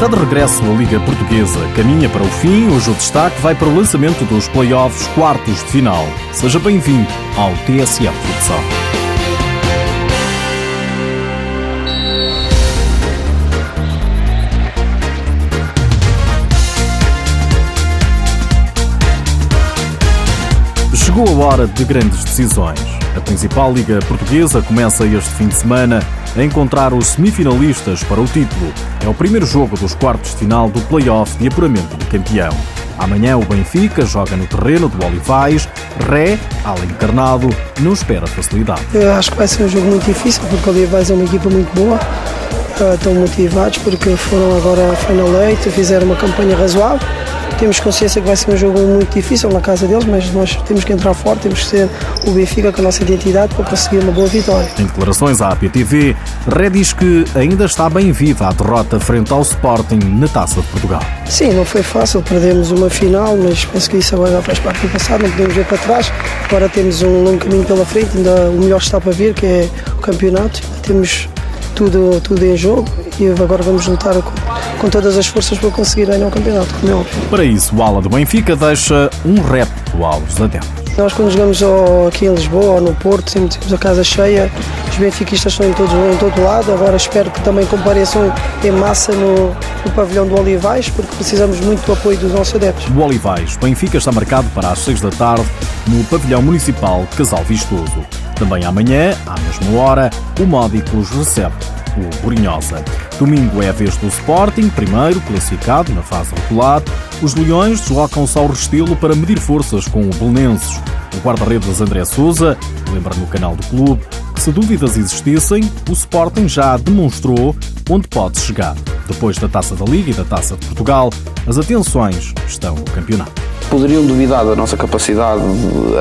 Está de regresso a Liga Portuguesa. Caminha para o fim. Hoje o destaque vai para o lançamento dos playoffs quartos de final. Seja bem-vindo ao TSF Futsal. Chegou a hora de grandes decisões. A principal liga portuguesa começa este fim de semana a encontrar os semifinalistas para o título. É o primeiro jogo dos quartos de final do play-off de apuramento do campeão. Amanhã o Benfica joga no terreno do Olivais. Ré, além encarnado, não espera facilidade. Eu acho que vai ser um jogo muito difícil porque o Olivais é uma equipa muito boa. Estão motivados porque foram agora à Final Eight, fizeram uma campanha razoável temos consciência que vai ser um jogo muito difícil na casa deles, mas nós temos que entrar forte, temos que ser o Benfica com a nossa identidade para conseguir uma boa vitória. Em declarações à APTV, Ré diz que ainda está bem viva a derrota frente ao Sporting na Taça de Portugal. Sim, não foi fácil, perdemos uma final, mas penso que isso agora já faz parte do passado, não podemos ver para trás. Agora temos um longo caminho pela frente, ainda o melhor está para vir, que é o campeonato. Temos tudo, tudo em jogo e agora vamos lutar com, com todas as forças para conseguir ganhar o campeonato, como é óbvio. Para isso, o ala do Benfica deixa um repto aos adeptos. Nós quando jogamos aqui em Lisboa ou no Porto, sempre temos a casa cheia, os benfiquistas estão em todo, em todo lado, agora espero que também compareçam em massa no, no pavilhão do Olivais, porque precisamos muito do apoio dos nossos adeptos. O Olivais, Benfica está marcado para as 6 da tarde no pavilhão municipal Casal Vistoso. Também amanhã, à mesma hora, o Módicos recebe o Borinhosa. Domingo é a vez do Sporting, primeiro classificado na fase regular. Os Leões deslocam-se ao Restelo para medir forças com o Belenenses. O guarda-redes André Souza lembra no canal do clube que se dúvidas existissem, o Sporting já demonstrou onde pode chegar. Depois da Taça da Liga e da Taça de Portugal, as atenções estão no campeonato poderiam duvidar da nossa capacidade,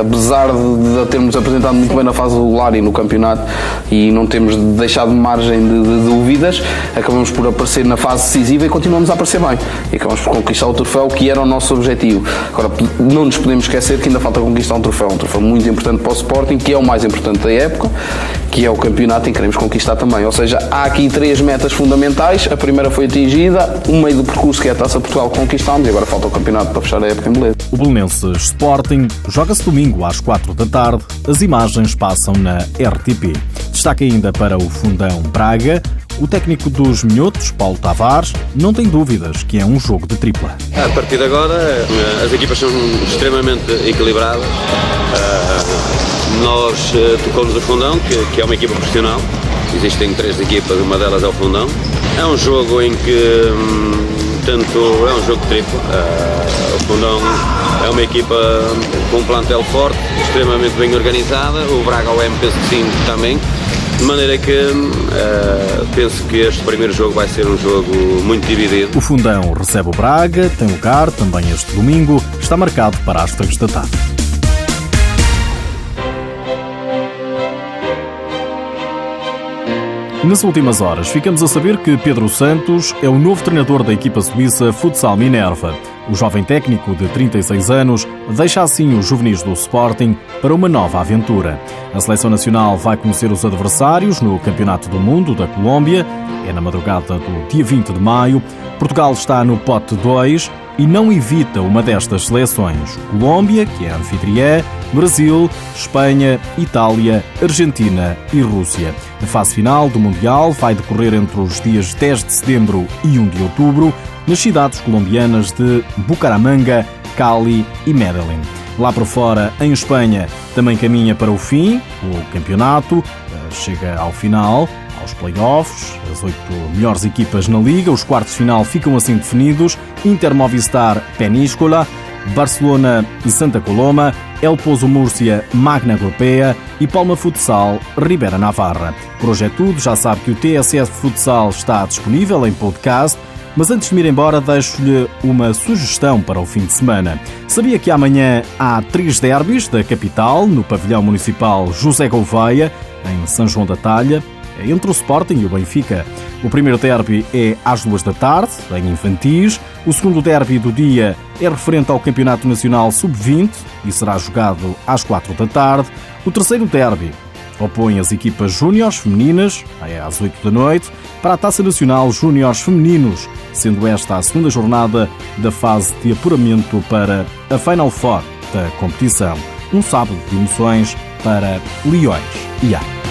apesar de, a termos apresentado muito bem na fase regular e no campeonato e não temos deixado margem de, de, dúvidas, acabamos por aparecer na fase decisiva e continuamos a aparecer bem. E acabamos por conquistar o troféu que era o nosso objetivo. Agora, não nos podemos esquecer que ainda falta conquistar um troféu, um troféu muito importante para o Sporting, que é o mais importante da época, que é o campeonato e queremos conquistar também. Ou seja, há aqui três metas fundamentais. A primeira foi atingida, o meio do percurso que é a Taça Portugal conquistámos e agora falta o campeonato para fechar a época em beleza. O Belenenses Sporting joga-se domingo às 4 da tarde. As imagens passam na RTP. Destaque ainda para o Fundão Braga. O técnico dos Minhotos, Paulo Tavares, não tem dúvidas que é um jogo de tripla. A partir de agora, eh, as equipas são extremamente equilibradas. Eh, nós eh, tocamos o Fundão, que é uma equipa profissional. Existem três equipas, uma delas é o Fundão. É um jogo em que hum, portanto é um jogo triplo. Uh, o Fundão é uma equipa com um plantel forte, extremamente bem organizada, o Braga OM penso que sim também, de maneira que uh, penso que este primeiro jogo vai ser um jogo muito dividido. O Fundão recebe o Braga, tem lugar também este domingo, está marcado para as 3 da tarde. Nas últimas horas, ficamos a saber que Pedro Santos é o novo treinador da equipa suíça Futsal Minerva. O jovem técnico de 36 anos deixa assim os juvenis do Sporting para uma nova aventura. A seleção nacional vai conhecer os adversários no Campeonato do Mundo da Colômbia. É na madrugada do dia 20 de maio. Portugal está no pote 2 e não evita uma destas seleções: Colômbia, que é anfitriã, Brasil, Espanha, Itália, Argentina e Rússia. A fase final do Mundial vai decorrer entre os dias 10 de setembro e 1 de outubro nas cidades colombianas de Bucaramanga, Cali e Medellín. Lá por fora, em Espanha, também caminha para o fim o campeonato, chega ao final aos playoffs, as oito melhores equipas na liga. Os quartos de final ficam assim definidos: Inter Movistar Peníscola, Barcelona e Santa Coloma, El Pozo Múrcia, Magna Europeia e Palma Futsal, Ribeira Navarra. Por hoje é tudo, já sabe que o TSS Futsal está disponível em podcast, mas antes de me ir embora deixo-lhe uma sugestão para o fim de semana. Sabia que amanhã há três derbys da capital, no pavilhão municipal José Gouveia, em São João da Talha, entre o Sporting e o Benfica. O primeiro derby é às duas da tarde, em Infantis. O segundo derby do dia é referente ao Campeonato Nacional Sub-20 e será jogado às quatro da tarde. O terceiro derby opõe as equipas júniores femininas, é às 8 da noite, para a Taça Nacional Júniores Femininos, sendo esta a segunda jornada da fase de apuramento para a Final Four da competição. Um sábado de emoções para Leões e Ar.